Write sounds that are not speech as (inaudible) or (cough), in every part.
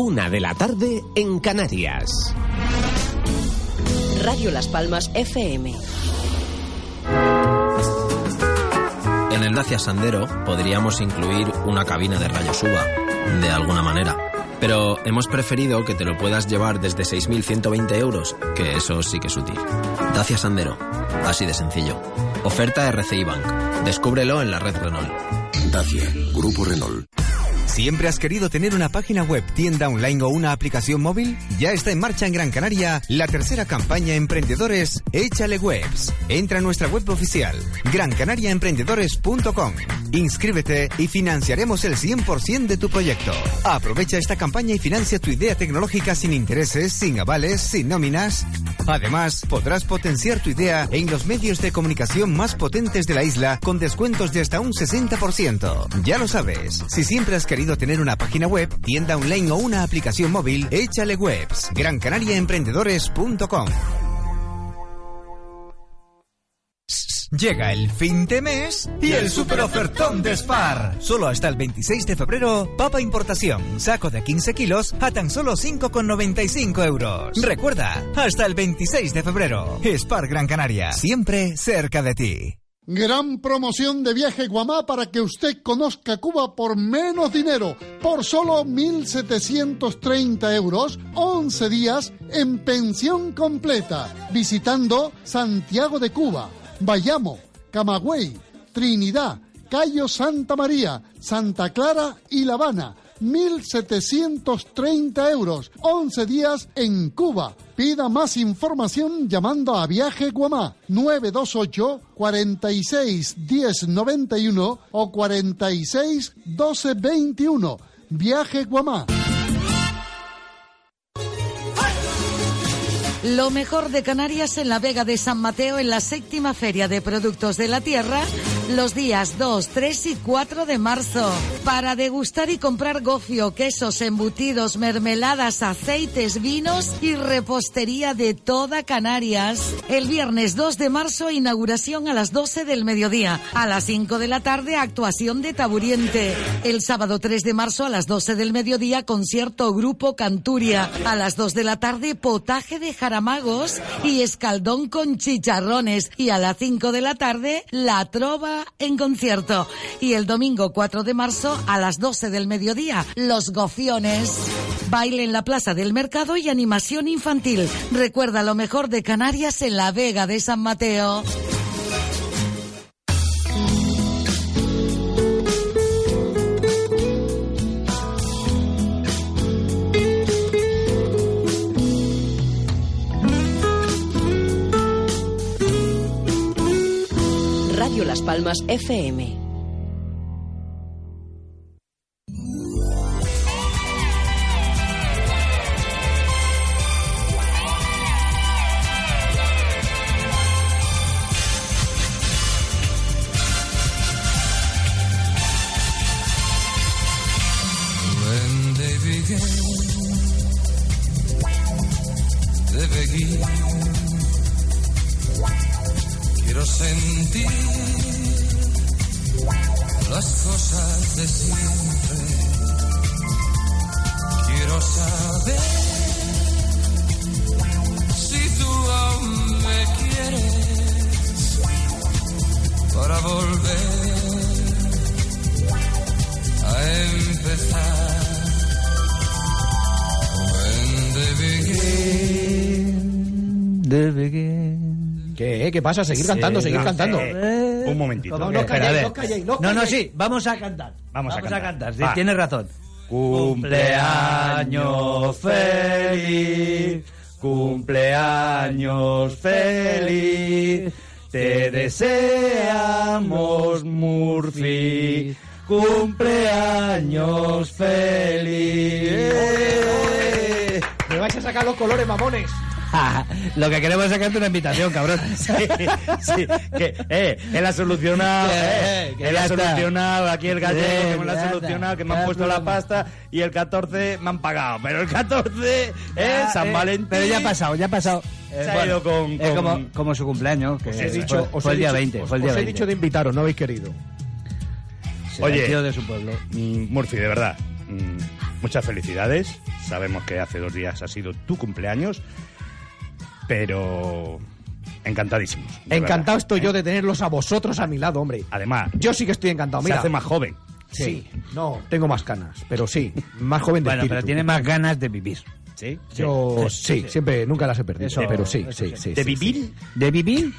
Una de la tarde en Canarias. Radio Las Palmas FM. En el Dacia Sandero podríamos incluir una cabina de rayos UVA, de alguna manera. Pero hemos preferido que te lo puedas llevar desde 6.120 euros, que eso sí que es útil. Dacia Sandero, así de sencillo. Oferta RCI Bank. Descúbrelo en la red Renault. Dacia, Grupo Renault. ¿Siempre has querido tener una página web, tienda online o una aplicación móvil? Ya está en marcha en Gran Canaria la tercera campaña Emprendedores Échale Webs. Entra a nuestra web oficial, grancanariaemprendedores.com. Inscríbete y financiaremos el 100% de tu proyecto. Aprovecha esta campaña y financia tu idea tecnológica sin intereses, sin avales, sin nóminas. Además, podrás potenciar tu idea en los medios de comunicación más potentes de la isla con descuentos de hasta un 60%. Ya lo sabes, si siempre has querido tener una página web, tienda online o una aplicación móvil, échale webs. GranCanariaEmprendedores.com Llega el fin de mes y el super ofertón de Spar. Solo hasta el 26 de febrero, papa importación, saco de 15 kilos a tan solo 5,95 euros. Recuerda, hasta el 26 de febrero. Spar Gran Canaria, siempre cerca de ti. Gran promoción de viaje Guamá para que usted conozca Cuba por menos dinero, por solo 1.730 euros, 11 días en pensión completa, visitando Santiago de Cuba, Bayamo, Camagüey, Trinidad, Cayo Santa María, Santa Clara y La Habana. 1.730 euros, 11 días en Cuba. Pida más información llamando a Viaje Guamá 928 46 10 91 o 46 12 21. Viaje Guamá. Lo mejor de Canarias en la Vega de San Mateo en la séptima Feria de Productos de la Tierra los días 2, 3 y 4 de marzo para degustar y comprar gofio, quesos, embutidos, mermeladas, aceites, vinos y repostería de toda Canarias. El viernes 2 de marzo inauguración a las 12 del mediodía. A las 5 de la tarde actuación de Taburiente. El sábado 3 de marzo a las 12 del mediodía concierto Grupo Canturia. A las 2 de la tarde potaje de jaramagos y escaldón con chicharrones. Y a las 5 de la tarde la trova en concierto. Y el domingo 4 de marzo a las 12 del mediodía, Los Gofiones. Baile en la Plaza del Mercado y animación infantil. Recuerda lo mejor de Canarias en la Vega de San Mateo. Las Palmas FM. Pasa? Seguir Sí, cantando, seguir no cantando. sé. Un momentito. No, no Espera, calléis, a no calléis, no No, sí, vamos a cantar. Vamos a cantar. Sí, Va. tienes razón. Cumpleaños feliz, cumpleaños feliz, te deseamos Murphy, cumpleaños feliz. Me vais a sacar los colores, mamones. (laughs) Lo que queremos es sacarte una invitación, cabrón. (laughs) Sí, sí, que, eh, él ha solucionado, Eh, eh, que él ha solucionado aquí el gallego, Eh, que me lo ha solucionado, que me han puesto la pasta y el 14 me han pagado, pero el 14 es San eh, Valentín. Pero ya ha pasado, ya ha pasado. Se Eh, ha bueno, ido con- Es con- como, como su cumpleaños, que Os he fue- dicho, os fue he el día dicho- 20. os- Fue el día os he 20. dicho de invitaros, no habéis querido. Será Oye. el tío de su pueblo. Mm, Murphy, de verdad, mm, muchas felicidades. Sabemos que hace dos días ha sido tu cumpleaños, pero encantadísimos. Encantado verdad, estoy ¿eh? yo de tenerlos a vosotros a mi lado, hombre. Además, Yo sí que estoy encantado. se Mira, hace más joven. Sí, no, tengo más canas, pero sí, más joven de Bueno, espíritu. pero tiene más ganas de vivir. ¿Sí? Yo sí, siempre, nunca las he perdido, Eso- pero sí, sí, sí. sí. ¿De vivir? sí. ¿De vivir?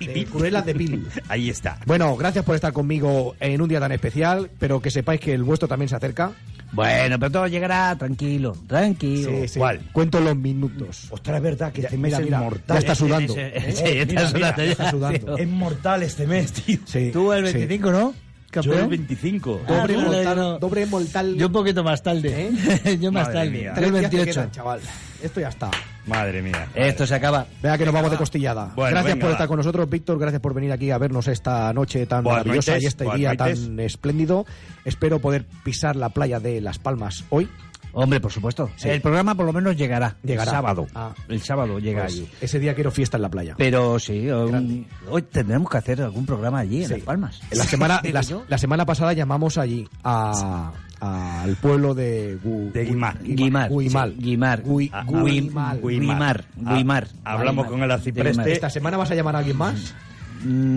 De Cruelas de. (laughs) Ahí está. Bueno, gracias por estar conmigo en un día tan especial, pero que sepáis que el vuestro también se acerca. Bueno, pero todo llegará tranquilo, tranquilo. Sí, sí. ¿Cuál? Cuento los minutos. Ostras, es verdad que este mes mira, es mortal. ya está sudando. Ese- ¿eh? sí, está sudando ya, está sudando. Es mortal este mes, tío. Sí, Tú el sí. 25, ¿no? Yo el Campeón. 25. Ah, Doble, vale, mortal, no. doble mortal. Yo un poquito más tarde. (laughs) Yo más Madre tarde. mía. Tres días te 3.28. quedan, chaval. Esto ya está. Madre mía. Esto se acaba. Vea que nos vamos de costillada. Bueno, gracias venga, por va. estar con nosotros, Víctor. Gracias por venir aquí a vernos esta noche tan Buenas maravillosa noites, y este día noites. tan espléndido. Espero poder pisar la playa de Las Palmas hoy. Hombre, por supuesto. Sí. El programa por lo menos llegará. Llegará. El sábado. Ah. El sábado llega Pues, allí. ese día quiero fiesta en la playa. Pero sí, un- hoy tendremos que hacer algún programa allí, en Sí. Las Palmas. La semana, (laughs) la, semana pasada llamamos allí a- al pueblo de, Gu- De Guimar. Guimar. Guimar. Gui- Ah, Guimal. Guimar. Guimar. Ah, hablamos con el arcipreste. ¿Esta semana vas a llamar a alguien más?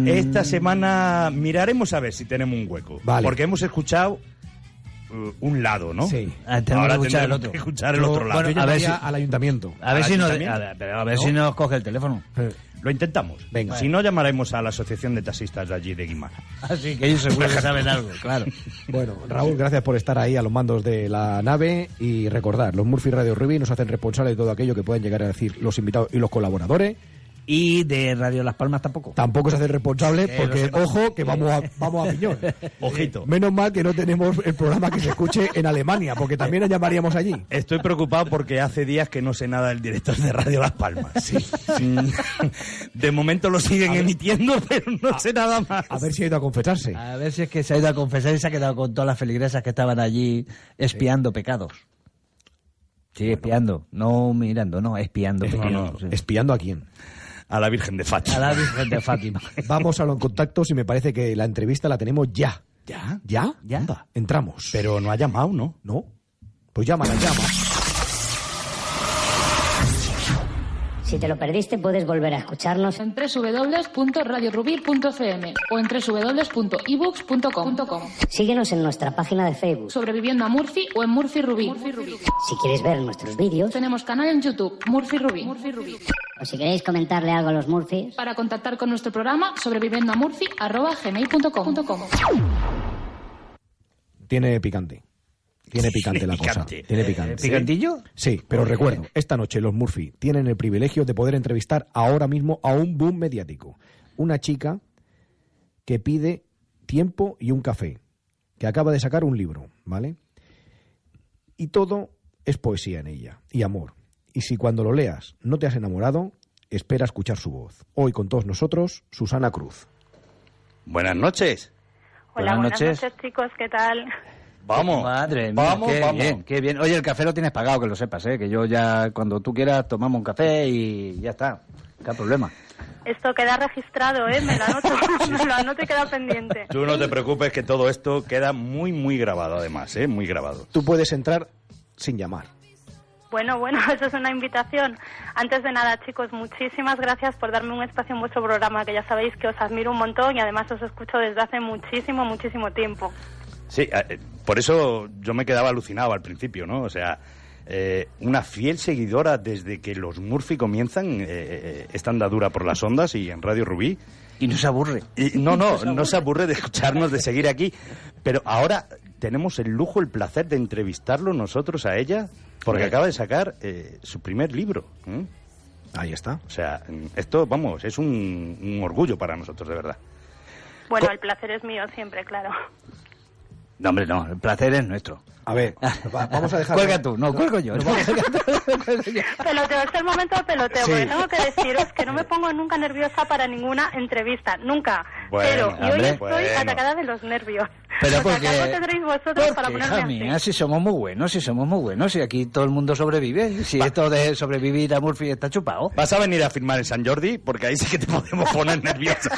Esta semana miraremos a ver si tenemos un hueco. Vale. Porque hemos escuchado un lado, ¿no? Sí. Ah, tenemos Ahora que escuchar el otro. que escuchar el otro lado. yo a ver si- al ayuntamiento. A ver ¿Al si nos, a ver, a ver si nos coge el teléfono. Eh, Lo intentamos. Venga. Si no, llamaremos a la Asociación de Taxistas de allí de Guimar. (laughs) Así que ellos seguro que saben algo, claro. (laughs) Bueno, Raúl, gracias por estar ahí a los mandos de la nave y recordar, los Murphy Radio Ruby nos hacen responsables de todo aquello que pueden llegar a decir los invitados y los colaboradores. Y de Radio Las Palmas tampoco. Tampoco se hacen responsables Que porque, ojo, que vamos a, vamos a piñón. (laughs) Ojito. Menos mal que no tenemos el programa que se escuche en Alemania, porque también nos llamaríamos allí. Estoy preocupado porque hace días que no sé nada del director de Radio Las Palmas. Sí. De momento lo siguen emitiendo, pero no sé nada más. A ver si ha ido a confesarse. A ver si es que se ha ido a confesar y se ha quedado con todas las feligresas que estaban allí espiando pecados. Sí, espiando. No mirando, no, espiando No, pecados. no, sí. ¿Espiando a quién? A la Virgen de Fátima. A la Virgen de Fátima. (laughs) Vamos a los contactos y me parece que la entrevista la tenemos ya. ¿Ya? ¿Ya? Ya. Anda, entramos. Pero no ha llamado, ¿no? ¿No? Pues llámala, llama. Si te lo perdiste, puedes volver a escucharnos en www.radiorubir.fm o en www.ebooks.com. Síguenos en nuestra página de Facebook. Sobreviviendo a Murphy o en Murphy Rubí. Si quieres ver nuestros vídeos Tenemos canal en YouTube, Murphy Rubí. o si queréis comentarle algo a los Murphys, Para contactar con nuestro programa, sobreviviendo a Murphy, arroba gmail.com. Tiene picante. Tiene picante la cosa. Picante. Tiene Eh, picante. ¿Picantillo? Sí, pero recuerdo, esta noche los Murphy tienen el privilegio de poder entrevistar ahora mismo a un boom mediático. Una chica que pide tiempo y un café, que acaba de sacar un libro, ¿vale? Y todo es poesía en ella, y amor. Y si cuando lo leas no te has enamorado, espera escuchar su voz. Hoy con todos nosotros, Susana Cruz. Buenas noches. Hola, Buenas buenas, noches. noches. chicos, ¿qué tal? Vamos. Madre mía, Vamos, qué vamos. bien, qué bien. Oye, el café lo tienes pagado, que lo sepas, ¿eh? Que yo ya, cuando tú quieras, tomamos un café y ya está. ¿Qué problema? Esto queda registrado, ¿eh? Me lo anoto, (laughs) me lo anoto y queda pendiente. Tú no te preocupes que todo esto queda muy, muy grabado además, ¿eh? Muy grabado. Tú puedes entrar sin llamar. Bueno, bueno, (laughs) eso es una invitación. Antes de nada, chicos, muchísimas gracias por darme un espacio en vuestro programa, que ya sabéis que os admiro un montón y además os escucho desde hace muchísimo, muchísimo tiempo. Sí, eh, por eso yo me quedaba alucinado al principio, ¿no? O sea, eh, una fiel seguidora desde que los Murphy comienzan eh, eh, esta andadura por las ondas y en Radio Rubí. Y no se aburre. Y, no, no, (laughs) no se aburre de escucharnos, de seguir aquí. Pero ahora tenemos el lujo, el placer de entrevistarlo nosotros a ella, porque Sí. acaba de sacar eh, su primer libro. Ahí está. O sea, esto, vamos, es un, un orgullo para nosotros, de verdad. Bueno, Co- el placer es mío siempre, claro. No, hombre, no, el placer es nuestro. A ver, (laughs) va- vamos a dejar... Cuelga tú, (laughs) no, cuelgo yo. Peloteo, es el momento de peloteo, Sí. porque tengo que deciros que no me (laughs) pongo nunca nerviosa para ninguna entrevista, nunca. Bueno, Pero, y hoy estoy bueno. atacada de los nervios. Pero o sea, porque- que algo tendréis vosotros para así. mía, si somos muy buenos, si somos muy buenos, si aquí todo el mundo sobrevive, si esto de sobrevivir a Murphy está chupado. Vas a venir a firmar en San Jordi porque ahí sí que te podemos poner nerviosa.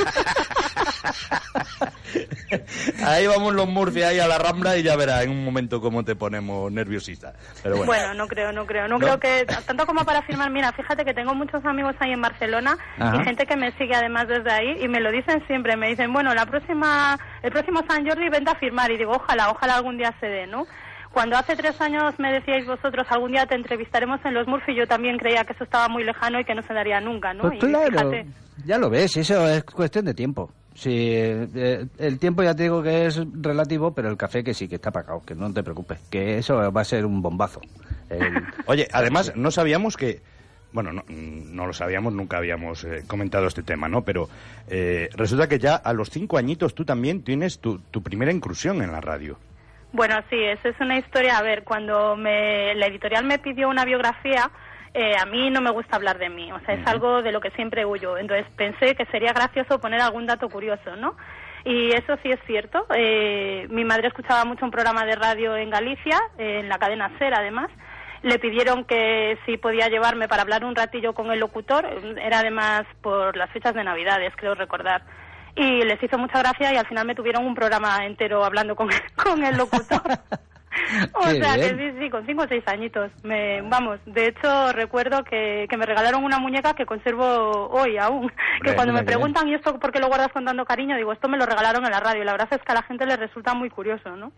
(laughs) ahí vamos los Murphy ahí a la rambla y ya verás en un momento cómo te ponemos nerviosista. Pero bueno. Bueno, no creo, no creo. No, ¿No? creo que, tanto como para firmar, mira, fíjate que tengo muchos amigos ahí en Barcelona Ajá. y gente que me sigue además desde ahí y me lo dicen siempre, me dicen, bueno, la próxima, el próximo San Jordi vente a firmar y digo, ojalá, ojalá algún día se dé, ¿no? Cuando hace tres años me decíais vosotros, algún día te entrevistaremos en los Murphy, yo también creía que eso estaba muy lejano y que no se daría nunca, ¿no? Pues Y claro, fíjate, ya lo ves, eso es cuestión de tiempo. Sí, eh, el tiempo ya te digo que es relativo, pero el café que sí, que está pagado, que no te preocupes, que eso va a ser un bombazo. El- (laughs) Oye, además no sabíamos que, bueno, no, no lo sabíamos, nunca habíamos eh, comentado este tema, ¿no? Pero eh, resulta que ya a los cinco añitos tú también tienes tu, tu primera incursión en la radio. Bueno, sí, esa es una historia. A ver, cuando me, la editorial me pidió una biografía, eh, a mí no me gusta hablar de mí. O sea, es algo de lo que siempre huyo. Entonces pensé que sería gracioso poner algún dato curioso, ¿no? Y eso sí es cierto. Eh, mi madre escuchaba mucho un programa de radio en Galicia, eh, en la cadena SER además. Le pidieron que si podía llevarme para hablar un ratillo con el locutor. Era además por las fechas de Navidades, creo recordar. Y les hizo mucha gracia y al final me tuvieron un programa entero hablando con, (laughs) con el locutor. (laughs) (laughs) O Qué sea, que sí, sí, con cinco o seis añitos. Me, vamos, de hecho recuerdo que, que me regalaron una muñeca que conservo hoy aún. (laughs) que cuando me bien. preguntan, ¿y esto por qué lo guardas con tanto cariño? Digo, esto me lo regalaron en la radio. Y la verdad es que a la gente le resulta muy curioso, ¿no?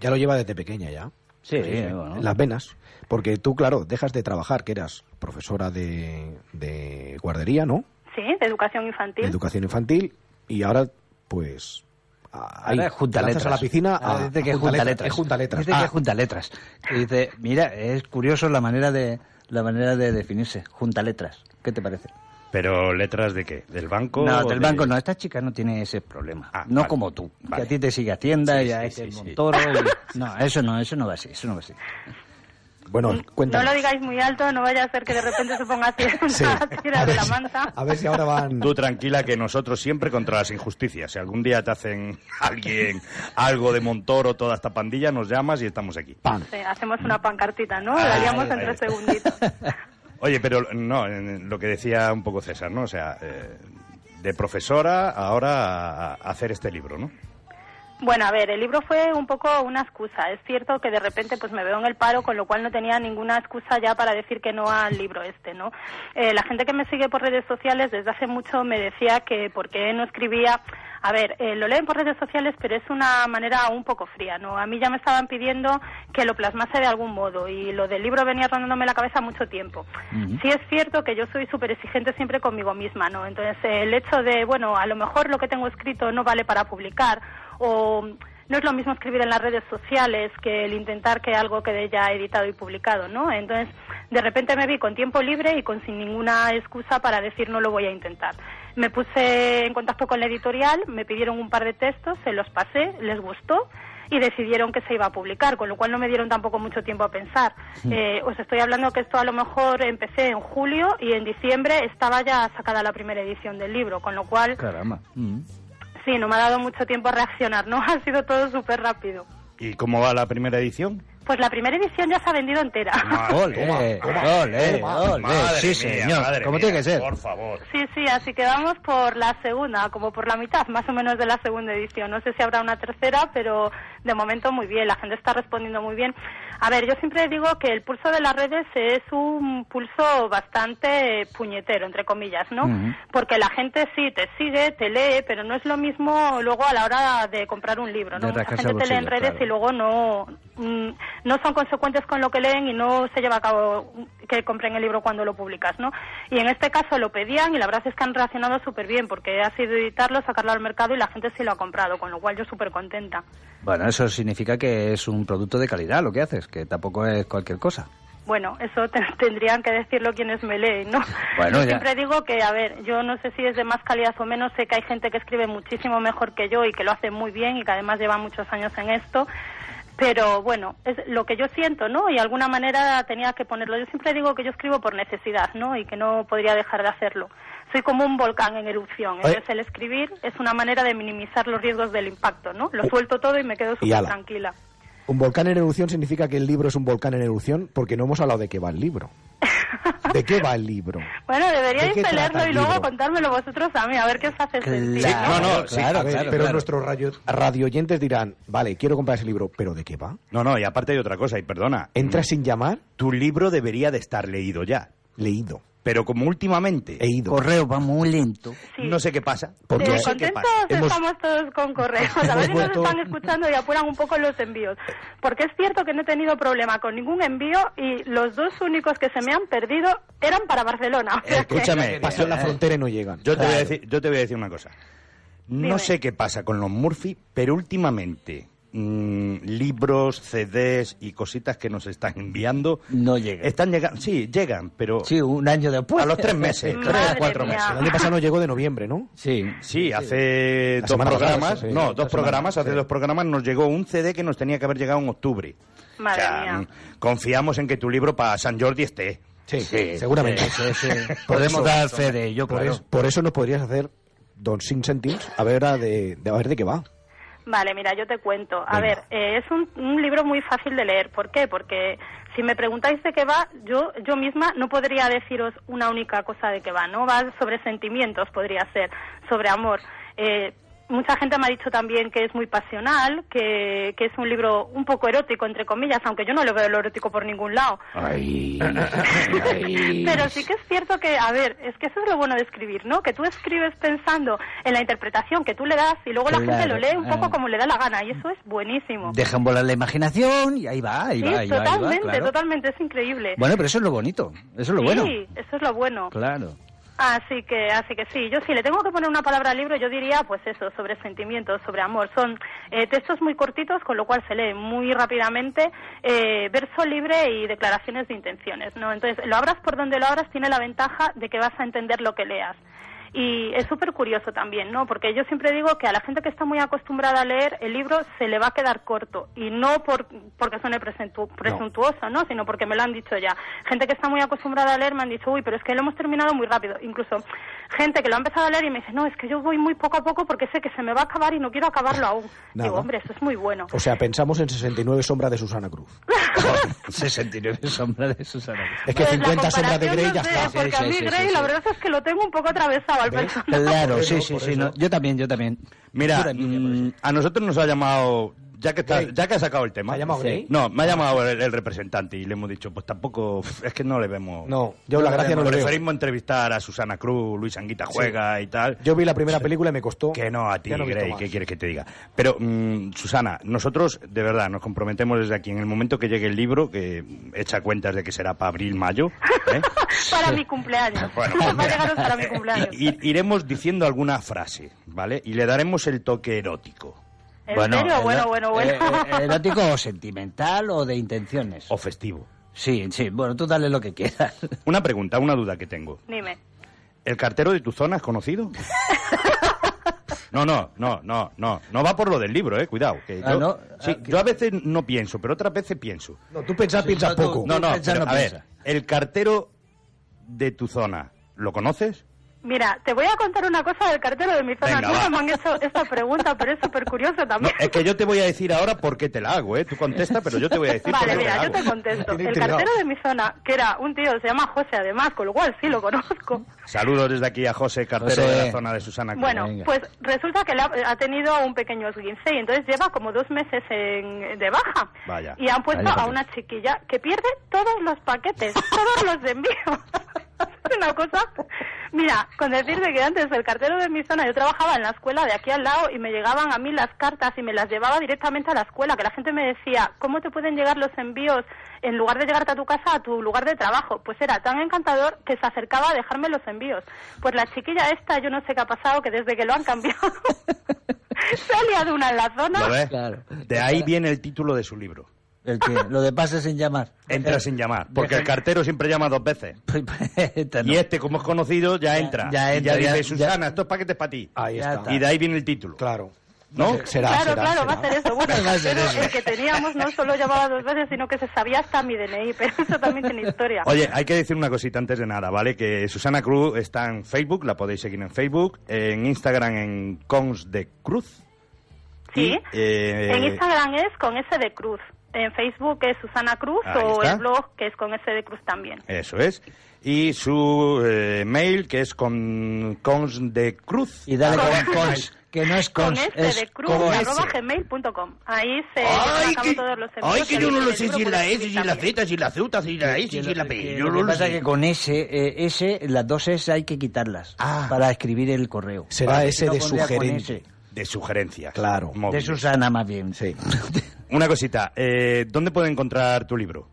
Ya lo lleva desde pequeña ya. Sí, bueno. En las venas. Porque tú, claro, dejas de trabajar, que eras profesora de, de guardería, ¿no? Sí, de educación infantil. De educación infantil. Y ahora, pues... Ahí, Ahora es junta te lanzas letras. a la piscina a, dice que a es junta letras. Es junta letras. Dice que Ah, es junta letras. Y dice, mira, es curioso la manera de la manera de definirse, junta letras. ¿Qué te parece? Pero letras de qué? ¿Del banco? No, del de- banco no. Esta chica no tiene ese problema. Ah, no vale, como tú. vale. Que a ti te sigue Hacienda Sí, y a sí, este sí. Montoro. y- No, eso no, eso no va así, eso no va así. Bueno, No cuéntanos. lo digáis muy alto, no vaya a ser que de repente se ponga así (laughs) (laughs) Sí. a tirar de la manta. A ver si ahora van... Tú tranquila que nosotros siempre contra las injusticias. Si algún día te hacen (laughs) alguien algo de Montoro, toda esta pandilla, nos llamas y estamos aquí. Sí, hacemos una pancartita, ¿no? La en tres segunditos. Oye, pero no, en lo que decía un poco César, ¿no? O sea, eh, de profesora ahora a, a hacer este libro, ¿no? Bueno, a ver, el libro fue un poco una excusa. Es cierto que de repente pues me veo en el paro, con lo cual no tenía ninguna excusa ya para decir que no al libro este, ¿no? Eh, la gente que me sigue por redes sociales desde hace mucho me decía que por qué no escribía... A ver, eh, lo leen por redes sociales, pero es una manera un poco fría, ¿no? A mí ya me estaban pidiendo que lo plasmase de algún modo y lo del libro venía rondándome la cabeza mucho tiempo. Sí es cierto que yo soy súper exigente siempre conmigo misma, ¿no? Entonces, eh, el hecho de, bueno, a lo mejor lo que tengo escrito no vale para publicar o no es lo mismo escribir en las redes sociales que el intentar que algo quede ya editado y publicado, ¿no? Entonces, de repente me vi con tiempo libre y con sin ninguna excusa para decir no lo voy a intentar. Me puse en contacto con la editorial, me pidieron un par de textos, se los pasé, les gustó y decidieron que se iba a publicar, con lo cual no me dieron tampoco mucho tiempo a pensar. Eh, os estoy hablando que esto a lo mejor empecé en julio y en diciembre estaba ya sacada la primera edición del libro, con lo cual Caramba. Mm. Sí, no me ha dado mucho tiempo a reaccionar, ¿no? (laughs) Ha sido todo súper rápido. ¿Y cómo va la primera edición? Pues la primera edición ya se ha vendido entera. Ole, ole, ole. Sí, mía, señor. mía, tiene que ser. Por favor. Sí, sí, así que vamos por la segunda, como por la mitad más o menos de la segunda edición. No sé si habrá una tercera, pero de momento muy bien, la gente está respondiendo muy bien. A ver, yo siempre digo que el pulso de las redes es un pulso bastante puñetero, entre comillas, ¿no? Porque la gente sí te sigue, te lee, pero no es lo mismo luego a la hora de comprar un libro, ¿no? Mucha gente te lee en redes claro. y luego no, mm, no son consecuentes con lo que leen y no se lleva a cabo que compren el libro cuando lo publicas, ¿no? Y en este caso lo pedían y la verdad es que han reaccionado súper bien porque ha sido editarlo, sacarlo al mercado y la gente sí lo ha comprado, con lo cual yo súper contenta. Bueno, eso significa que es un producto de calidad lo que haces, que tampoco es cualquier cosa. bueno, eso te- (laughs) tendrían que decirlo quienes me leen, ¿no? Bueno, yo ya. siempre digo que, a ver, yo no sé si es de más calidad o menos, sé que hay gente que escribe muchísimo mejor que yo y que lo hace muy bien y que además lleva muchos años en esto, pero bueno, es lo que yo siento, ¿no? Y de alguna manera tenía que ponerlo. Yo siempre digo que yo escribo por necesidad, ¿no? Y que no podría dejar de hacerlo. Soy como un volcán en erupción. Entonces el escribir es una manera de minimizar los riesgos del impacto, ¿no? Lo suelto todo y me quedo súper tranquila. Un volcán en erupción significa que el libro es un volcán en erupción porque no hemos hablado de qué va el libro. (laughs) ¿De qué va el libro? Bueno, deberíais ¿De leerlo y luego contármelo vosotros a mí, a ver qué os hace sentir. no, ¿no? no, sí, a ver, pero nuestros radio, radioyentes dirán, vale, quiero comprar ese libro, pero ¿de qué va? No, no, y aparte hay otra cosa, y perdona. ¿Entras sin llamar? Tu libro debería de estar leído ya. Leído. Pero como últimamente... He ido. Correo va muy lento. No sé qué pasa. Porque Sí, no sé qué contentos pasa. estamos todos con correos. (laughs) A ver si nos están escuchando y apuran un poco los envíos. Porque es cierto que no he tenido problema con ningún envío y los dos únicos que se me han perdido eran para Barcelona. O sea que- Escúchame, (laughs) Pasan la frontera y no llegan. Yo te, voy a decir, yo te voy a decir una cosa. No Dime. sé qué pasa con los Murphy, pero últimamente mm, libros, CDs y cositas que nos están enviando no llegan. Están llegando, sí, llegan, pero Sí, un año después. a los tres meses, (laughs) tres o cuatro meses. El año pasado llegó de noviembre, ¿no? Sí. Sí, hace La dos pasada, programas, sí, no, dos semana, programas, hace sí. dos programas nos llegó un CD que nos tenía que haber llegado en octubre. Madre o sea, mía. mm, confiamos en que tu libro para San Jordi esté. Sí, seguramente. sí, sí. (laughs) Por Podemos dar fe de ello, Por, claro. eso, por eso nos podrías hacer Don Sin Sentins a ver a de, de- a ver de qué va. Vale, mira, yo te cuento. A Venga. ver, eh, es un, un libro muy fácil de leer. ¿Por qué? Porque si me preguntáis de qué va, yo, yo misma no podría deciros una única cosa de qué va, ¿no? Va sobre sentimientos, podría ser, sobre amor. Eh, mucha gente me ha dicho también que es muy pasional, que, que es un libro un poco erótico, entre comillas, aunque yo no lo veo lo erótico por ningún lado. (laughs) Ay, Pero sí que es cierto que, a ver, es que eso es lo bueno de escribir, ¿no? Que tú escribes pensando en la interpretación que tú le das y luego la gente lo lee un poco ah. como le da la gana y eso es buenísimo. Dejan volar la imaginación y ahí va, ahí sí, va, ahí va, ahí va, totalmente, claro. totalmente, es increíble. Bueno, pero eso es lo bonito, eso es lo sí, bueno. eso es lo bueno. Claro. Así que, así que sí, yo si le tengo que poner una palabra al libro, yo diría, pues eso, sobre sentimientos, sobre amor. Son eh, textos muy cortitos, con lo cual se lee muy rápidamente, eh, verso libre y declaraciones de intenciones, ¿no? Entonces, lo abras por donde lo abras, tiene la ventaja de que vas a entender lo que leas. Y es súper curioso también, ¿no? Porque yo siempre digo que a la gente que está muy acostumbrada a leer, el libro se le va a quedar corto. Y no por, porque suene presentu- presuntuoso, ¿no? Sino porque me lo han dicho ya. Gente que está muy acostumbrada a leer me han dicho, uy, pero es que lo hemos terminado muy rápido. Incluso gente que lo ha empezado a leer y me dice, no, es que yo voy muy poco a poco porque sé que se me va a acabar y no quiero acabarlo aún. Nada. Digo, hombre, eso es muy bueno. O sea, pensamos en 69 sombras de Susana Cruz. (laughs) 69 sombras de Susana. Es que Pues la 50 sombras de Grey no ya sé, está. Porque a mí Grey la verdad es que lo tengo un poco atravesado al personaje. Claro, sí, sí, sí. no, yo también, yo también. Mira, por eso. mm, a nosotros nos ha llamado, ya que, está- ya que ha sacado el tema. ¿Ha llamado Grey? No, me ha llamado el, el representante y le hemos dicho, pues tampoco, es que no le vemos. No, yo la gracia no le veo. Preferimos entrevistar a Susana Cruz, Luis Anguita juega y tal. Yo vi la primera película y me costó. Que no, a ti, no Grey. ¿qué quieres que te diga? Pero, mm, Susana, nosotros, de verdad, nos comprometemos desde aquí, en el momento que llegue el libro, que echa cuentas de que será para abril, mayo, ¿eh? (laughs) para mi cumpleaños. (laughs) Bueno, Va a llegaros para mi cumpleaños. (laughs) Iremos diciendo alguna frase, ¿vale? Y le daremos el toque erótico. ¿En serio? Bueno, bueno, bueno. eh, eh, (laughs) ¿Erótico o sentimental o de intenciones? O festivo. Sí, sí, bueno, tú dale lo que quieras. Una pregunta, una duda que tengo. Dime. ¿El cartero de tu zona es conocido? (laughs) No, no, no, no, no. No va por lo del libro, eh. Cuidado. Que Ah, yo, ¿no? sí, yo a veces no pienso, pero otras veces pienso. No, tú pensas, piensas no, tú- poco. No, no, piensas, pero, no a ver, el cartero de tu zona, ¿lo conoces? Mira, te voy a contar una cosa del cartero de mi zona. Venga, Nunca va. me han hecho esta pregunta, pero es súper curioso No, también. es que yo te voy a decir ahora por qué te la hago, ¿eh? Tú contesta, pero yo te voy a decir por Vale, qué mira, te la yo te hago. contesto. Tiene El cartero de mi zona, que era un tío, se llama José además, con lo cual sí lo conozco. Saludos desde aquí a José, cartero José. de la zona de Susana. Bueno, venga. pues resulta que ha, tenido un pequeño esguince y entonces lleva como dos meses en- de baja. Vaya. Y han puesto Vaya, a una chiquilla que pierde todos los paquetes, todos los envíos. Es (laughs) una cosa. Mira, con decirte que antes el cartero de mi zona, yo trabajaba en la escuela de aquí al lado y me llegaban a mí las cartas y me las llevaba directamente a la escuela, que la gente me decía, ¿cómo te pueden llegar los envíos en lugar de llegarte a tu casa a tu lugar de trabajo? Pues era tan encantador que se acercaba a dejarme los envíos. Pues la chiquilla esta, yo no sé qué ha pasado, que desde que lo han cambiado, (laughs) se ha liado una en la zona. ¿Lo ves? Claro. De ahí viene el título de su libro. El que, lo de pase sin llamar. Entra sin llamar, porque el cartero siempre llama dos veces. (laughs) Este no. Y este, como es conocido, ya entra. ya Y entra, ya ya- dice, Susana, estos paquetes para ti. Ahí está. Y de ahí viene el título. Claro. ¿No? Será, claro, será, claro, será. va a ser eso. Bueno, (laughs) ser eso. el que teníamos no solo llamaba dos veces, sino que se sabía hasta mi DNI, (laughs) pero eso también tiene historia. Oye, hay que decir una cosita antes de nada, ¿vale? Que Susana Cruz está en Facebook, la podéis seguir en Facebook, en Instagram en Cons de Cruz. Sí. Y, eh, En Instagram es con S de Cruz. En Facebook es Susana Cruz Ahí o está. el blog que es con S de Cruz también. Eso es. Y su eh, mail, que es con Cons de Cruz. Y dale con cons, que no es Con cons, S es de Cruz con arroba S. gmail.com. Ahí se Ay, que- todos los ay, que y yo no lo sé si es la S, si la. Z, si la Z, si la S, si la P. Yo lo no que pasa es que con S, eh, S, las dos S hay que quitarlas Ah. para escribir el correo. Será Vale, no de pondría con sugerente. S. De sugerencias. Claro. De. Susana más bien. Sí. (laughs) Una cosita, eh, ¿dónde puede encontrar tu libro?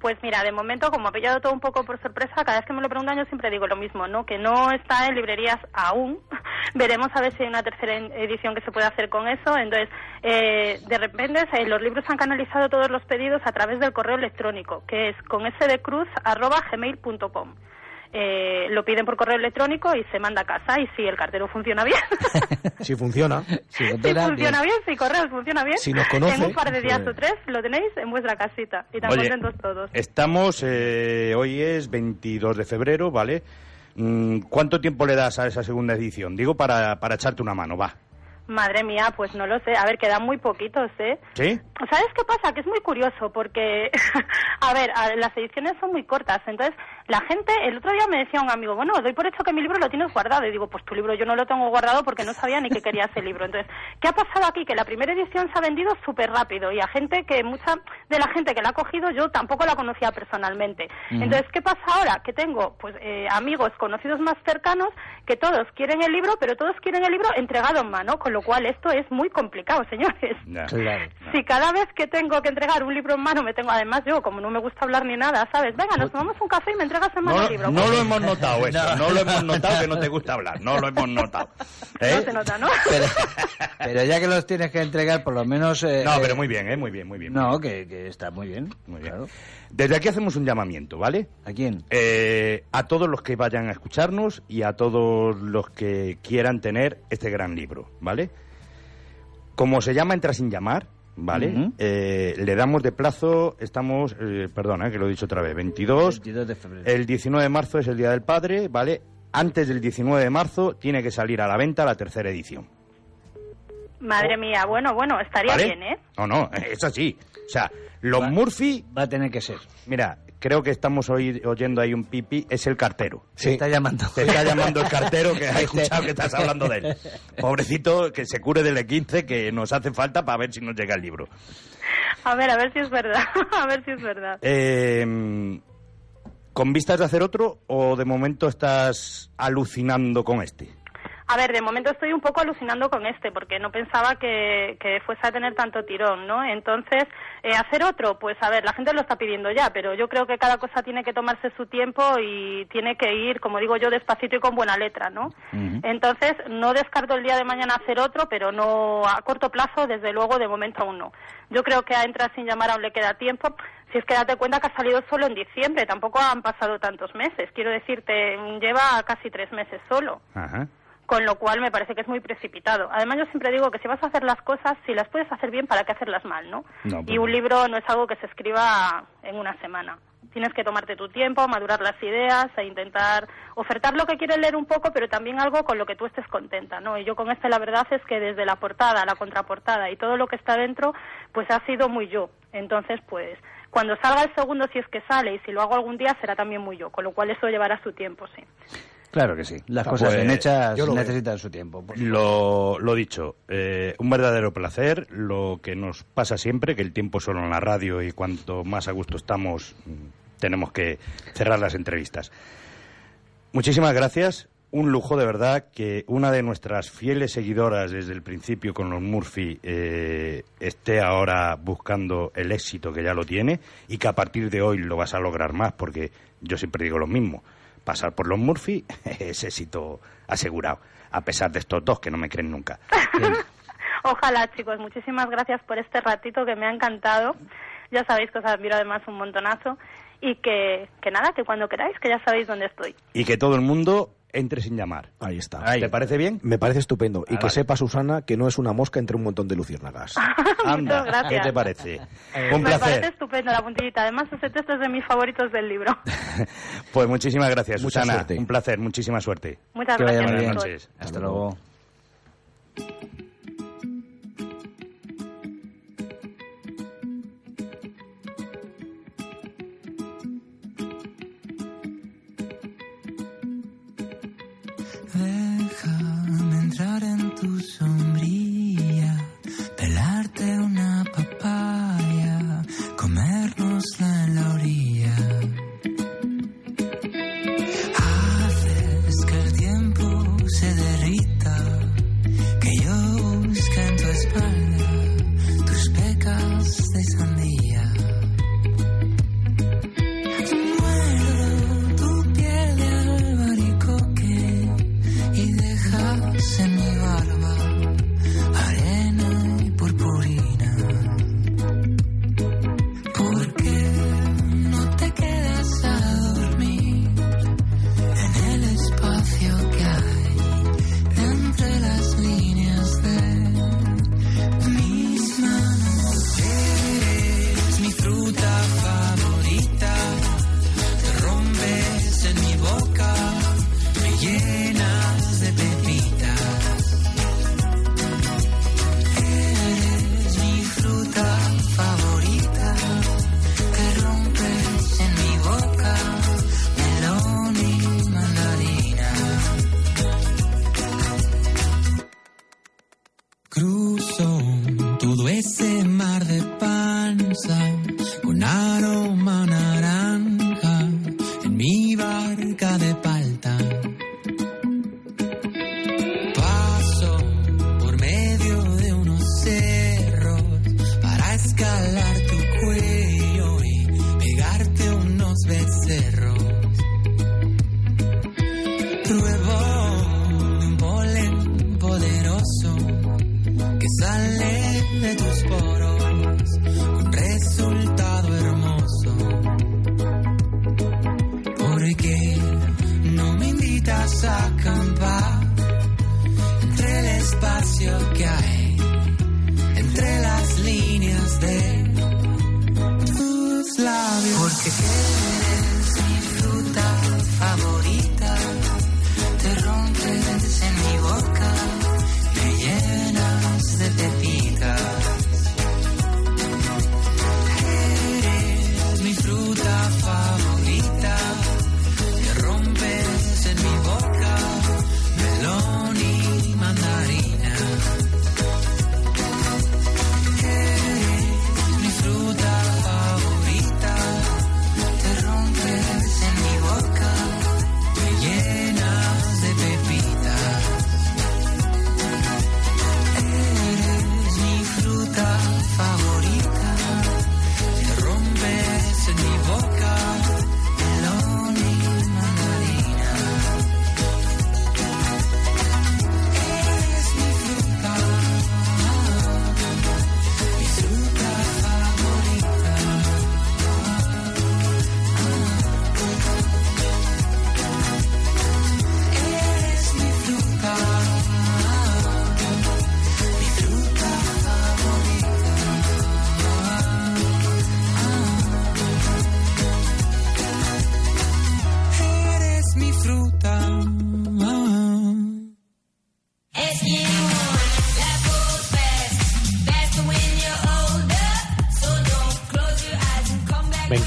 Pues mira, de momento, como ha pillado todo un poco por sorpresa, cada vez que me lo preguntan yo siempre digo lo mismo, ¿no? Que no está en librerías aún. (laughs) Veremos a ver si hay una tercera edición que se puede hacer con eso. Entonces, eh, de repente eh, los libros han canalizado todos los pedidos a través del correo electrónico, que es con sdcruz@gmail.com. Eh, lo piden por correo electrónico y se manda a casa. Y si el cartero funciona bien, (laughs) Si funciona. Si si funciona bien, si correo funciona bien, Si nos conoce, en un par de días pues- o tres lo tenéis en vuestra casita. Y tan Oye, contentos todos. Estamos, eh, hoy es 22 de febrero, ¿vale? Mm, ¿Cuánto tiempo le das a esa segunda edición? Digo para, para echarte una mano, va. Madre mía, pues no lo sé. A ver, quedan muy poquitos, ¿eh? ¿Sí? ¿Sabes qué pasa? Que es muy curioso porque, (laughs) a ver, a- las ediciones son muy cortas. Entonces, la gente, el otro día me decía un amigo, bueno, doy por hecho que mi libro lo tienes guardado. Y digo, pues tu libro yo no lo tengo guardado porque no sabía ni que quería ese libro. Entonces, ¿qué ha pasado aquí? Que la primera edición se ha vendido súper rápido y a gente que, mucha de la gente que la ha cogido yo tampoco la conocía personalmente. Entonces, ¿qué pasa ahora? Que tengo, pues, eh, amigos conocidos más cercanos que todos quieren el libro, pero todos quieren el libro entregado en mano, con lo cual esto es muy complicado, señores. Claro. Si cada vez que tengo que entregar un libro en mano me tengo, además yo, como no me gusta hablar ni nada, ¿sabes? Venga, nos tomamos un café y me entregas en mano No, el libro. no lo hemos notado eso, no. lo hemos notado que no te gusta hablar, no lo hemos notado. (laughs) ¿Eh? No se nota, ¿no? Pero ya que los tienes que entregar, por lo menos... eh, No, eh, pero muy bien, ¿eh? Muy bien, muy bien. No, que, que está muy bien. Muy bien. Desde aquí hacemos un llamamiento, ¿vale? ¿A quién? Eh, a todos los que vayan a escucharnos y a todos los que quieran tener este gran libro, ¿vale? Como se llama Entra sin llamar, ¿vale? Eh, le damos de plazo, estamos, eh, perdona, que lo he dicho otra vez, 22. 22 de febrero. El 19 de marzo es el Día del Padre, ¿vale? Antes del 19 de marzo tiene que salir a la venta la tercera edición. Madre mía, bueno, bueno, estaría ¿Vale? bien, ¿eh? No, no, (laughs) es así. O sea, los Murphy... Va a tener que ser. Mira, creo que estamos oyendo ahí un pipi, es el cartero. Se está llamando. Te está llamando el cartero que (laughs) ha escuchado que estás hablando de él. Pobrecito, que se cure del E15, que nos hace falta para ver si nos llega el libro. A ver, a ver si es verdad, (laughs) a ver si es verdad. Eh, ¿Con vistas de hacer otro o de momento estás alucinando con este? A ver, de momento estoy un poco alucinando con este, porque no pensaba que, que fuese a tener tanto tirón, ¿no? Entonces, eh, hacer otro, pues a ver, la gente lo está pidiendo ya, pero yo creo que cada cosa tiene que tomarse su tiempo y tiene que ir, como digo yo, despacito y con buena letra, ¿no? Entonces, no descarto el día de mañana hacer otro, pero no a corto plazo, desde luego, de momento aún no. Yo creo que a Entra sin llamar aún le queda tiempo. Si es que date cuenta que ha salido solo en diciembre, tampoco han pasado tantos meses. Quiero decirte, lleva casi tres meses solo Ajá. Con lo cual me parece que es muy precipitado. Además, yo siempre digo que si vas a hacer las cosas, si las puedes hacer bien, ¿para qué hacerlas mal, no? No, pues y un libro no es algo que se escriba en una semana. Tienes que tomarte tu tiempo, madurar las ideas e intentar ofertar lo que quieres leer un poco, pero también algo con lo que tú estés contenta, ¿no? Y yo con este la verdad es que desde la portada, la contraportada y todo lo que está dentro, pues ha sido muy yo. Entonces, pues cuando salga el segundo, si es que sale, y si lo hago algún día, será también muy yo, con lo cual eso llevará su tiempo, sí. Claro que sí. Las Ah, cosas pues, bien hechas veo. necesitan su tiempo. Lo, lo dicho, eh, un verdadero placer, lo que nos pasa siempre, que el tiempo solo en la radio y cuanto más a gusto estamos, mm, tenemos que cerrar las entrevistas. Muchísimas gracias, un lujo de verdad que una de nuestras fieles seguidoras desde el principio con los Murphy eh, esté ahora buscando el éxito que ya lo tiene y que a partir de hoy lo vas a lograr más, porque yo siempre digo lo mismo, pasar por los Murphy (laughs) es éxito asegurado, a pesar de estos dos que no me creen nunca. (laughs) Ojalá, chicos. Muchísimas gracias por este ratito que me ha encantado. Ya sabéis que os admiro además un montonazo y que, que nada, que cuando queráis, que ya sabéis dónde estoy. Y que todo el mundo entre sin llamar. Ahí está. ¿Te parece bien? Me parece estupendo. y que vale. sepa, Susana, que no es una mosca entre un montón de luciérnagas. (laughs) Anda, gracias. ¿qué te parece? Un Me parece placer. estupendo la puntillita. Además, ese texto es de mis favoritos del libro. (laughs) Pues muchísimas gracias, Mucha Susana. suerte. Un placer, muchísima suerte. Muchas Que gracias. Buenas noches. Hasta luego. Entrar en mar de panza con aroma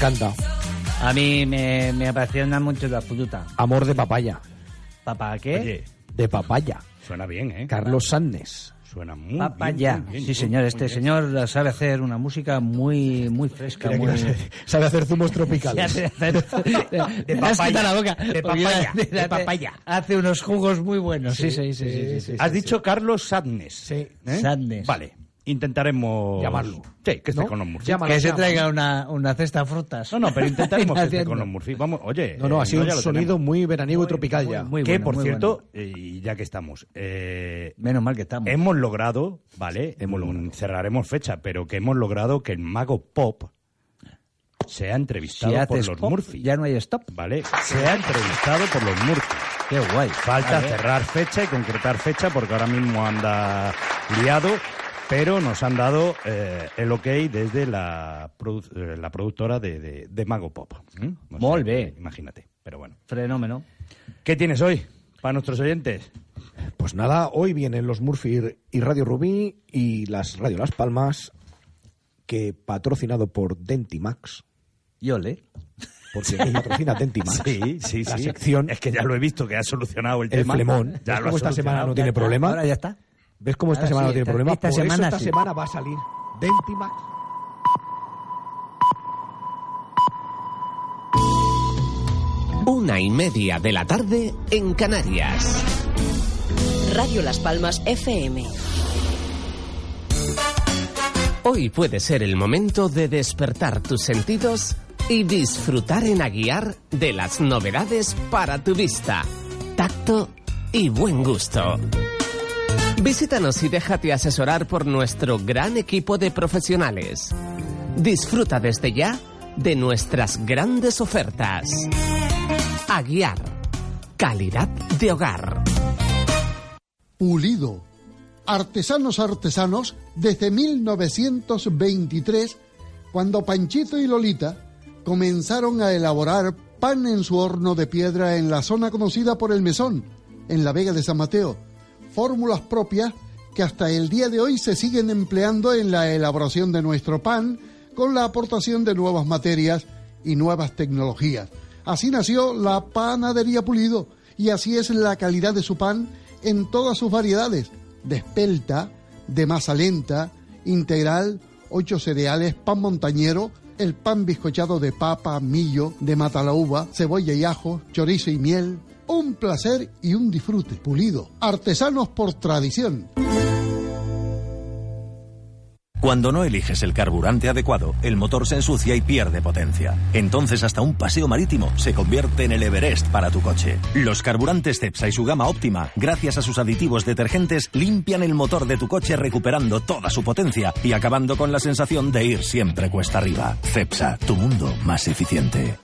encanta. A mí me, me apasiona mucho la fruta. Amor de papaya. ¿Papá qué? Oye, De papaya. suena bien, ¿eh? Carlos Sannes. Suena muy Papaya. bien. muy bien. Sí, señor. Este bien. señor sabe hacer una música muy, muy fresca. Muy... Sabe hacer zumos tropicales. (laughs) (laughs) (laughs) De Me has papaya. quitado la boca. De Porque papaya. hace- De papaya. Hace unos jugos muy buenos. Sí, sí, sí. sí, sí, sí. Has dicho Carlos Sadness. Sí. ¿eh? Sadness. Vale. Intentaremos... Llamarlo. Sí, que esté ¿No? con los Murphy. Llámalo, Que se llámalo. traiga una, una cesta de frutas. No, no, pero intentaremos (laughs) que esté con los Murphy. Vamos, oye... No, no, ha eh, sido un sonido tenemos. muy veraniego y tropical ya. muy que, bueno, por muy cierto, eh, y ya que estamos, eh, Menos mal que estamos. hemos logrado, ¿vale? Hemos logrado. Cerraremos fecha, pero que hemos logrado que el mago pop se ha entrevistado Si por los pop, Murphy. ya no hay stop. ¿Vale? Se ha entrevistado por los Murphy. Qué guay. Falta cerrar fecha y concretar fecha porque ahora mismo anda liado, pero nos han dado eh, el ok desde la, produ- eh, la productora de, de- de Mago Pop. ¿m? O sea Molt que, bé. Imagínate, pero bueno. Fenómeno. ¿Qué tienes hoy para nuestros oyentes? Pues nada, hoy vienen los Murphy y Radio Rubí y las Radio Las Palmas, que patrocinado por Dentimax. Yole. Porque me patrocina Dentimax. Sí, sí, La sí. sección. Es que ya lo he visto que ha solucionado el, El tema. flemón. Ya ¿Ves lo esta semana no tiene problema? Ahora ya está. ¿Ves cómo esta Ahora semana sí, no tiene esta- problema? esta Por eso semana esta sí. semana va a salir Dentimax. Una y media de la tarde en Canarias. Radio Las Palmas FM. Hoy puede ser el momento de despertar tus sentidos y disfrutar en Aguiar de las novedades para tu vista, tacto y buen gusto. Visítanos y déjate asesorar por nuestro gran equipo de profesionales. Disfruta desde ya de nuestras grandes ofertas. Aguiar. Calidad de hogar. Pulido. Artesanos artesanos desde 1923, cuando Panchito y Lolita comenzaron a elaborar pan en su horno de piedra en la zona conocida por el Mesón, en la Vega de San Mateo. Fórmulas propias que hasta el día de hoy se siguen empleando en la elaboración de nuestro pan con la aportación de nuevas materias y nuevas tecnologías. Así nació la panadería Pulido y así es la calidad de su pan en todas sus variedades, de espelta, de masa lenta, integral, ocho cereales, pan montañero, el pan bizcochado de papa, millo, de matalauba, cebolla y ajo, chorizo y miel. Un placer y un disfrute. Pulido. Artesanos por tradición. Cuando no eliges el carburante adecuado, el motor se ensucia y pierde potencia. Entonces hasta un paseo marítimo se convierte en el Everest para tu coche. Los carburantes Cepsa y su gama óptima, gracias a sus aditivos detergentes, limpian el motor de tu coche recuperando toda su potencia y acabando con la sensación de ir siempre cuesta arriba. Cepsa, tu mundo más eficiente.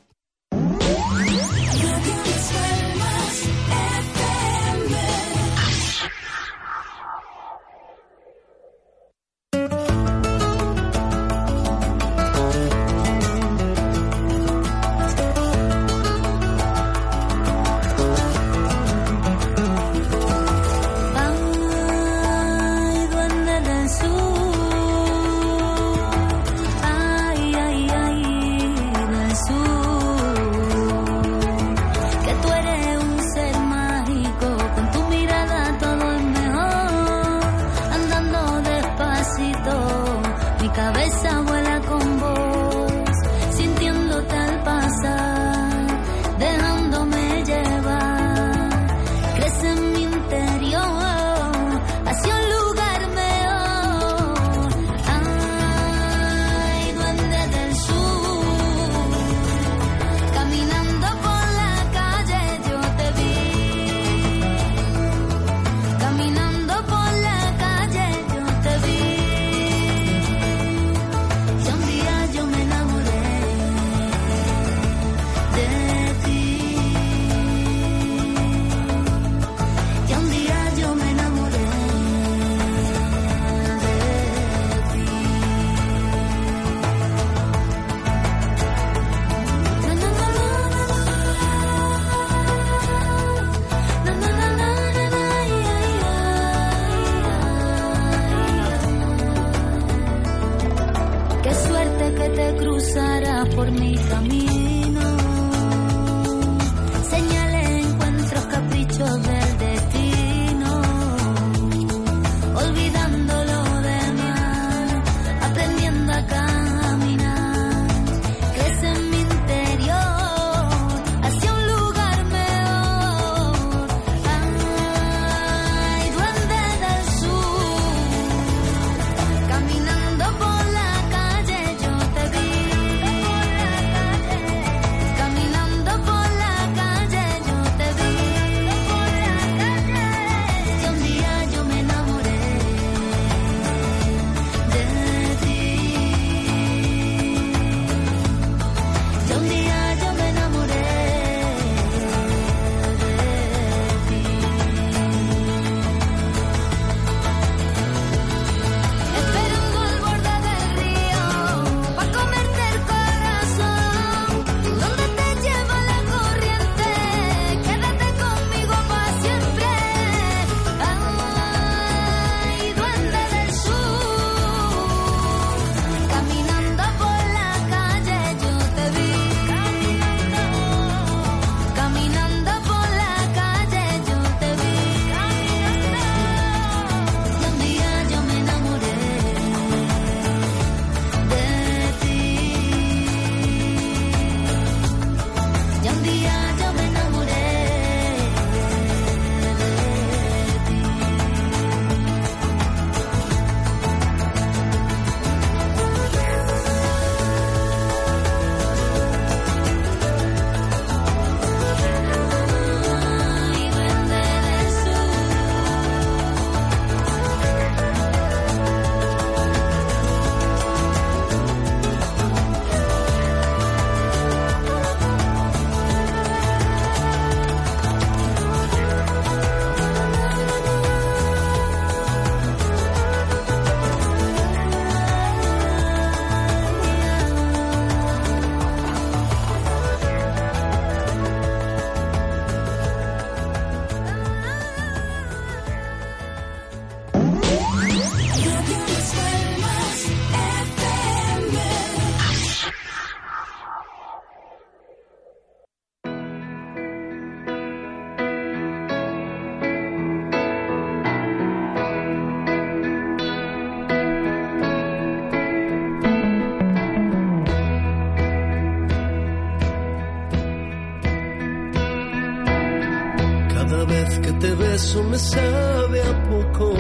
Beso me sabe a poco.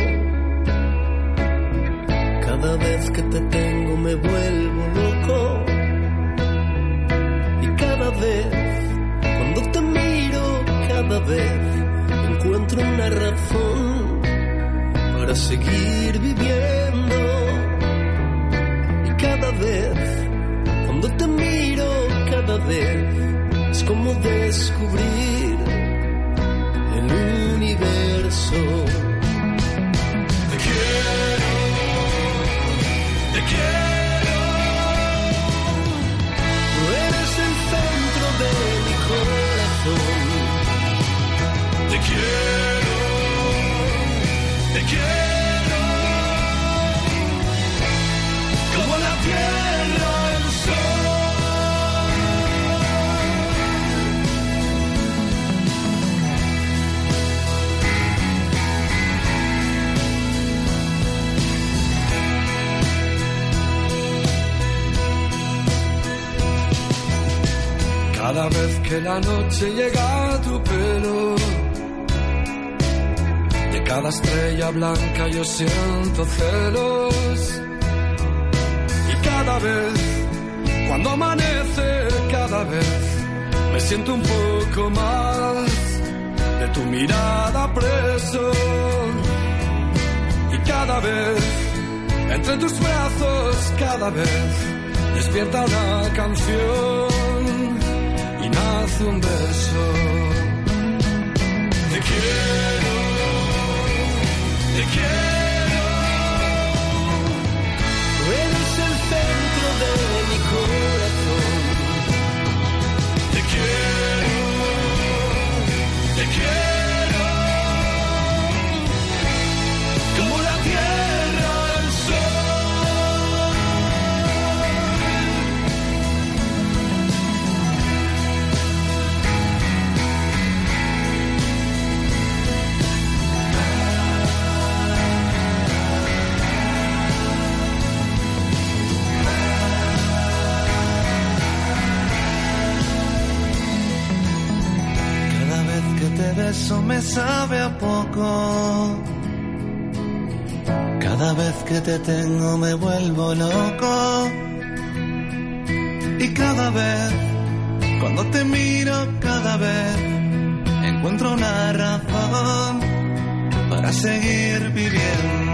Cada vez que te tengo me vuelvo loco. Y cada vez, cuando te miro, cada vez encuentro una razón para seguir viviendo. Y cada vez, cuando te miro, cada vez es como descubrir que la noche llega a tu pelo, de cada estrella blanca yo siento celos. Y cada vez, cuando amanece, cada vez me siento un poco más de tu mirada preso. Y cada vez, entre tus brazos, cada vez despierta una canción nace un beso. Te quiero, te quiero. Beso me sabe a poco. Cada vez que te tengo me vuelvo loco. Y cada vez, cuando te miro, cada vez encuentro una razón para seguir viviendo.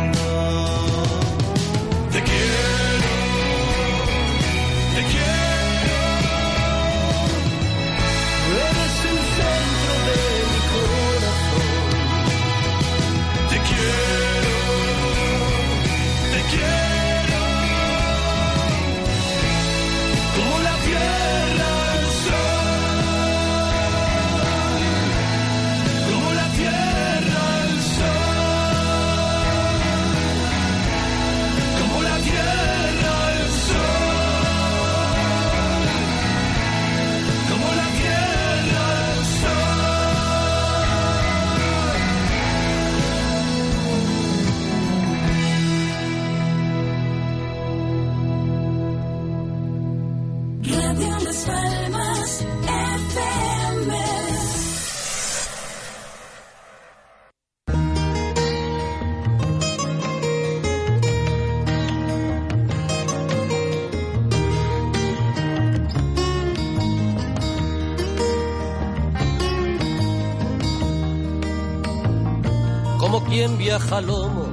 A lomo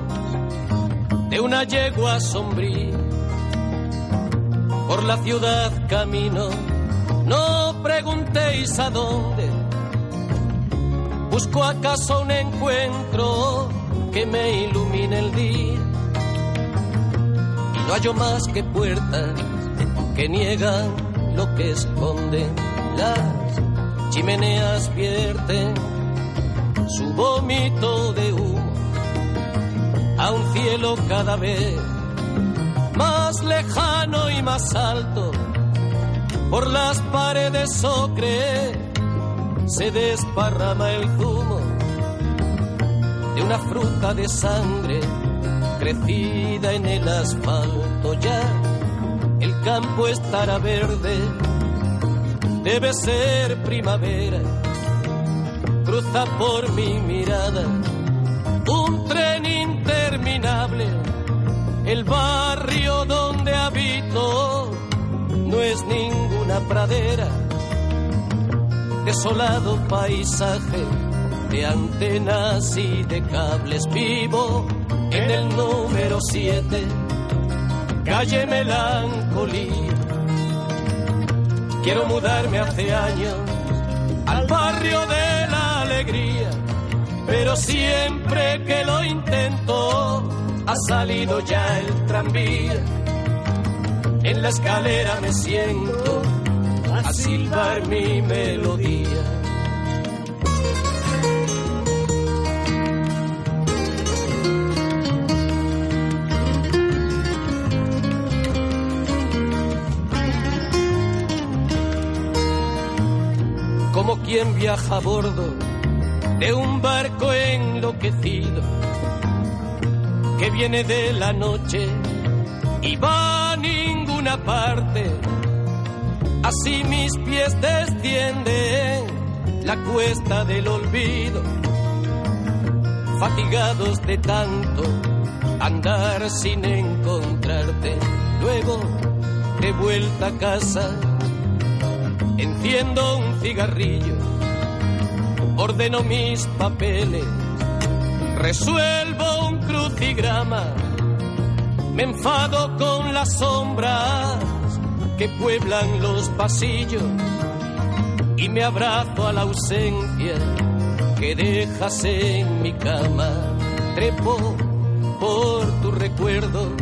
de una yegua sombría. Por la ciudad camino, no preguntéis a dónde. Busco acaso un encuentro que me ilumine el día. Y no hallo más que puertas que niegan lo que esconden. Las chimeneas vierten su vómito de humo a un cielo cada vez más lejano y más alto. Por las paredes ocre se desparrama el zumo de una fruta de sangre crecida en el asfalto. Ya el campo estará verde, debe ser primavera. Cruza por mi mirada un tren El barrio donde habito no es ninguna pradera. Desolado paisaje de antenas y de cables vivo en el número 7, calle Melancolía. Quiero mudarme hace años al barrio de la alegría, pero siempre que lo intento ha salido ya el tranvía. En la escalera me siento a silbar mi melodía. Como quien viaja a bordo de un barco enloquecido que viene de la noche y va a ninguna parte. Así mis pies descienden la cuesta del olvido, fatigados de tanto andar sin encontrarte. Luego, de vuelta a casa, enciendo un cigarrillo, ordeno mis papeles, resuelvo un crucigrama, me enfado con las sombras que pueblan los pasillos y me abrazo a la ausencia que dejas en mi cama. Trepo por tu recuerdo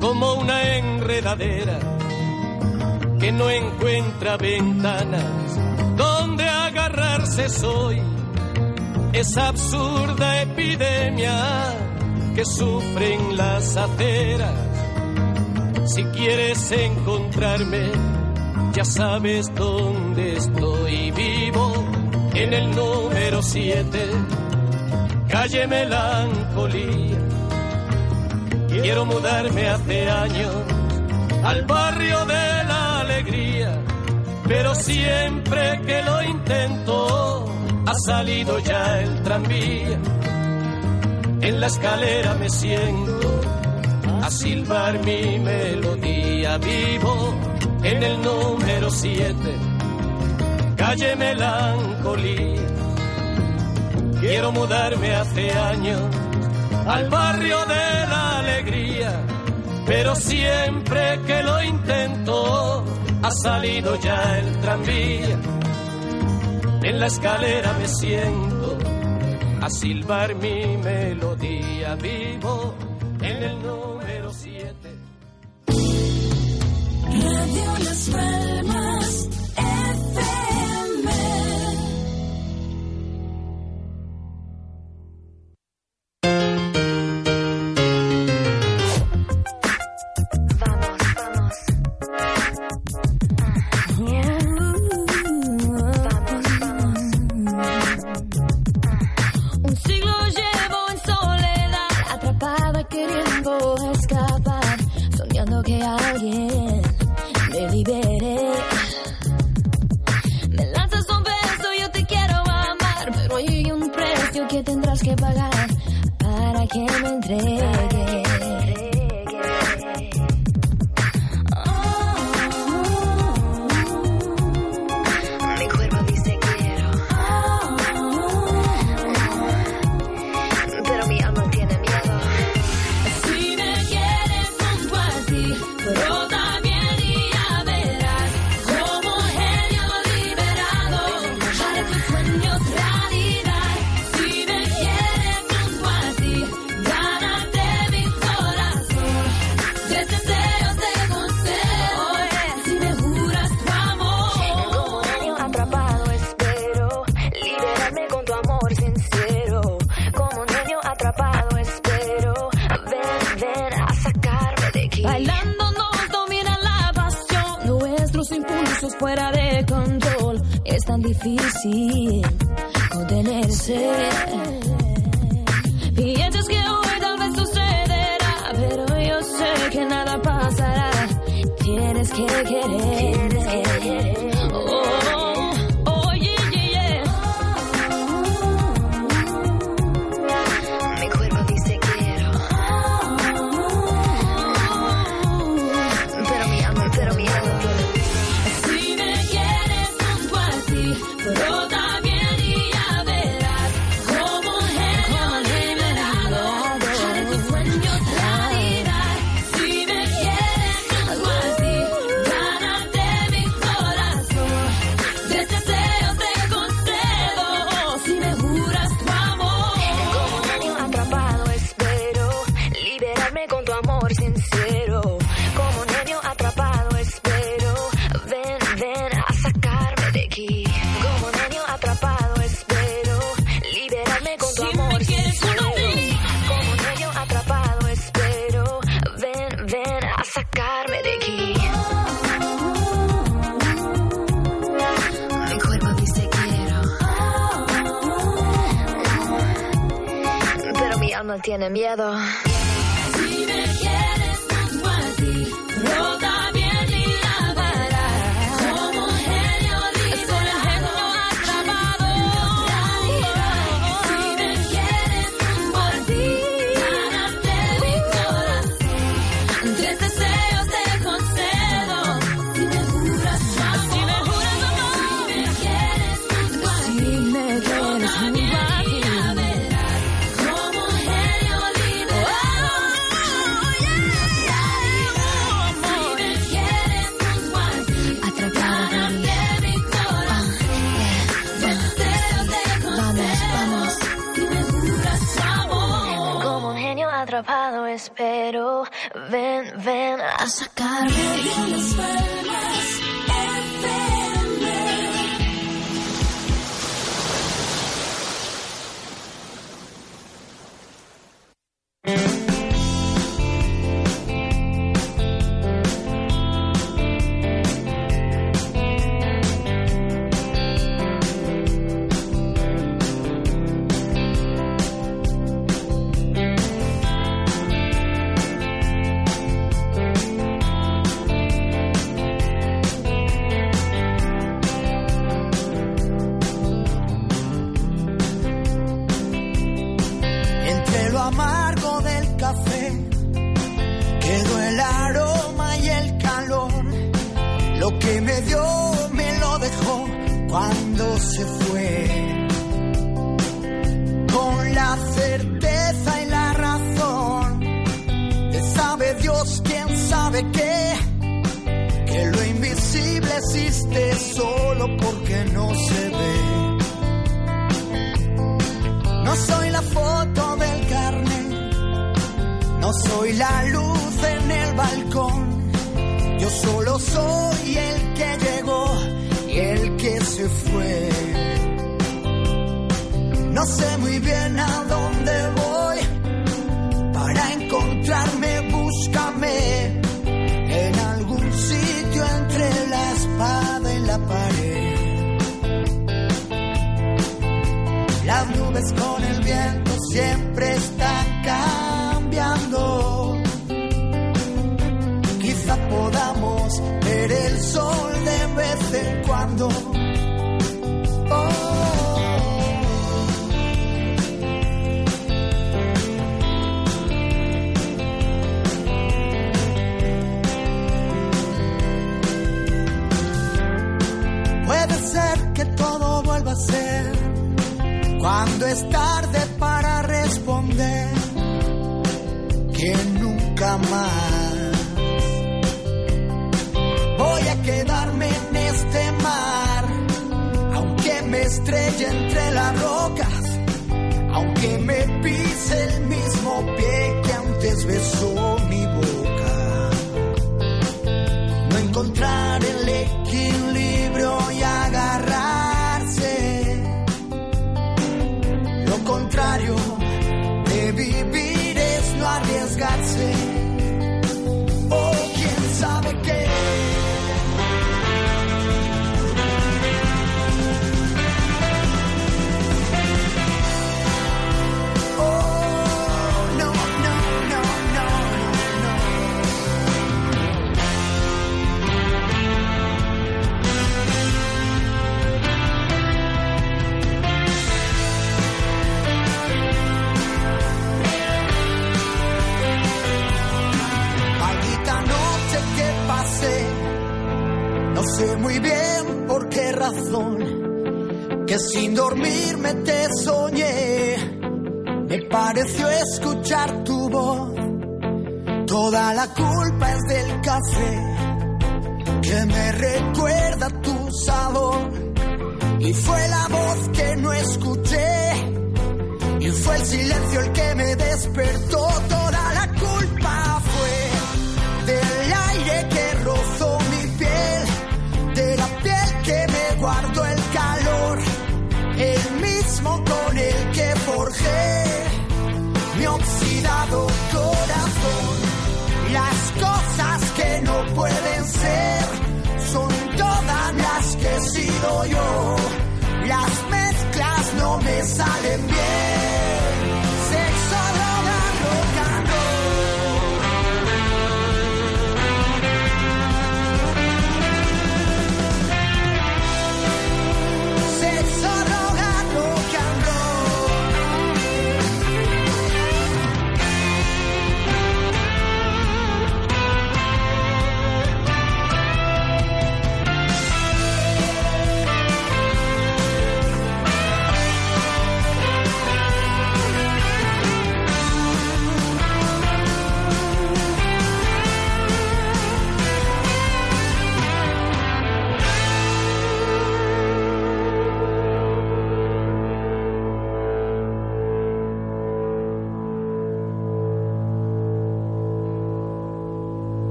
como una enredadera que no encuentra ventanas agarrarse soy. Esa absurda epidemia que sufren las aceras. Si quieres encontrarme, ya sabes dónde estoy vivo. En el número 7, calle Melancolía. Quiero mudarme hace años al barrio de pero siempre que lo intento ha salido ya el tranvía. En la escalera me siento a silbar mi melodía vivo en el número 7, calle Melancolía. Quiero mudarme hace años al barrio de la alegría, pero siempre que lo intento ha salido ya el tranvía. En la escalera me siento a silbar mi melodía vivo en el número 7. Radio Las volver a sacarme de aquí. Mi cuerpo dice quiero, pero mi alma tiene miedo. then I suck de? Que lo invisible existe solo porque no se ve. No soy la foto del carnet, no soy la luz en el balcón, yo solo soy el que llegó y el que se fue. No sé muy bien a dónde voy para encontrarme pues con el viento siempre. Cuando es tarde para responder que nunca más voy a quedarme en este mar, aunque me estrelle entre las rocas, aunque me pise el mismo pie que antes besó mi boca. No encontrar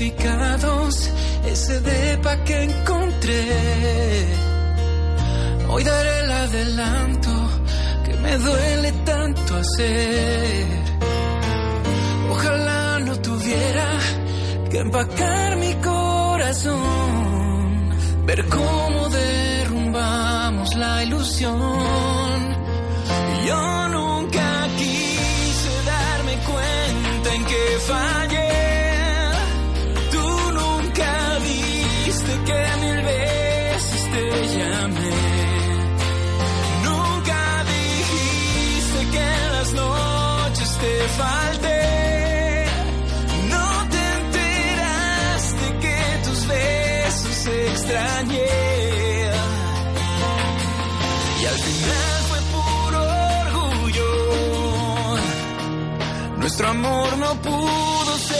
significados, ese depa que encontré. Hoy daré el adelanto que me duele tanto hacer. Ojalá no tuviera que empacar mi corazón, ver cómo derrumbamos la ilusión. Yo nunca quise darme cuenta en que fallé. falte. No te enteraste que tus besos extrañé. Y al final fue puro orgullo. Nuestro amor no pudo ser.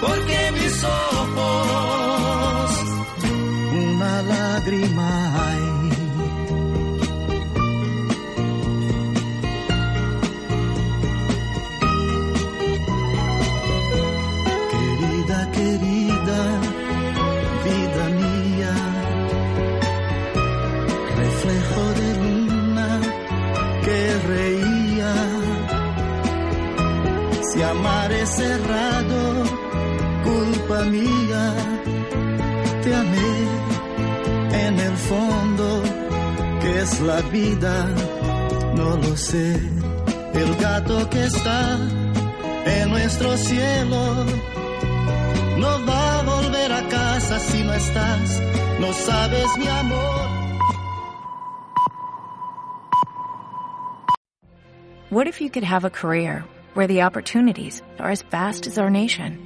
porque mis ojos una lágrima hay. Querida, querida, vida mía, reflejo de luna que reía. Si amar es cerrado, culpa mía, te amé en el fondo, que es la vida, no lo sé. El gato que está en nuestro cielo no va a volver a casa si no estás, no sabes mi amor. What if you could have a career where the opportunities are as vast as our nation,